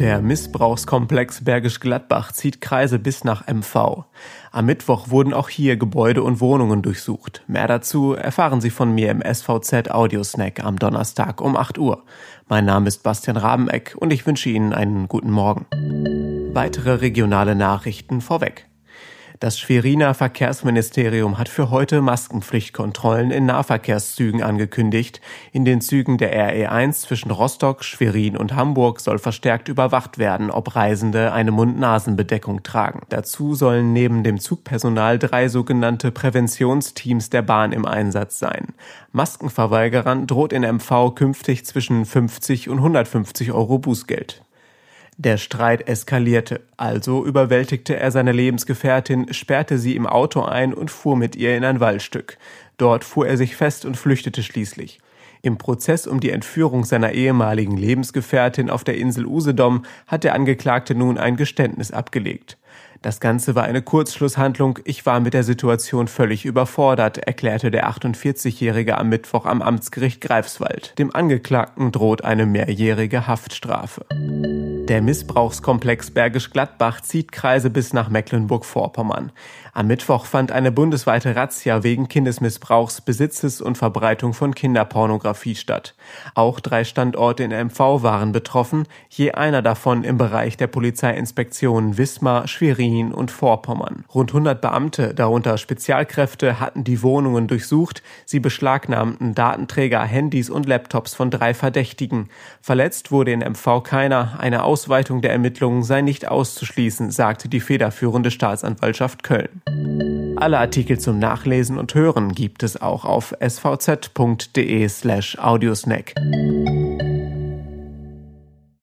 Der Missbrauchskomplex Bergisch Gladbach zieht Kreise bis nach MV. Am Mittwoch wurden auch hier Gebäude und Wohnungen durchsucht. Mehr dazu erfahren Sie von mir im SVZ Audiosnack am Donnerstag um 8 Uhr. Mein Name ist Bastian Rabeneck und ich wünsche Ihnen einen guten Morgen. Weitere regionale Nachrichten vorweg. Das Schweriner Verkehrsministerium hat für heute Maskenpflichtkontrollen in Nahverkehrszügen angekündigt. In den Zügen der RE1 zwischen Rostock, Schwerin und Hamburg soll verstärkt überwacht werden, ob Reisende eine Mund-Nasen-Bedeckung tragen. Dazu sollen neben dem Zugpersonal drei sogenannte Präventionsteams der Bahn im Einsatz sein. Maskenverweigerern droht in MV künftig zwischen 50 und 150 Euro Bußgeld. Der Streit eskalierte, also überwältigte er seine Lebensgefährtin, sperrte sie im Auto ein und fuhr mit ihr in ein Waldstück. Dort fuhr er sich fest und flüchtete schließlich. Im Prozess um die Entführung seiner ehemaligen Lebensgefährtin auf der Insel Usedom hat der Angeklagte nun ein Geständnis abgelegt. Das Ganze war eine Kurzschlusshandlung. Ich war mit der Situation völlig überfordert, erklärte der 48-Jährige am Mittwoch am Amtsgericht Greifswald. Dem Angeklagten droht eine mehrjährige Haftstrafe. Der Missbrauchskomplex Bergisch Gladbach zieht Kreise bis nach Mecklenburg-Vorpommern. Am Mittwoch fand eine bundesweite Razzia wegen Kindesmissbrauchs, Besitzes und Verbreitung von Kinderpornografie statt. Auch drei Standorte in MV waren betroffen, je einer davon im Bereich der Polizeiinspektionen Wismar, Schwerin und Vorpommern. Rund 100 Beamte, darunter Spezialkräfte, hatten die Wohnungen durchsucht. Sie beschlagnahmten Datenträger, Handys und Laptops von drei Verdächtigen. Verletzt wurde in MV keiner. Eine Ausweitung der Ermittlungen sei nicht auszuschließen, sagte die federführende Staatsanwaltschaft Köln. Alle Artikel zum Nachlesen und Hören gibt es auch auf svz.de slash audiosnack.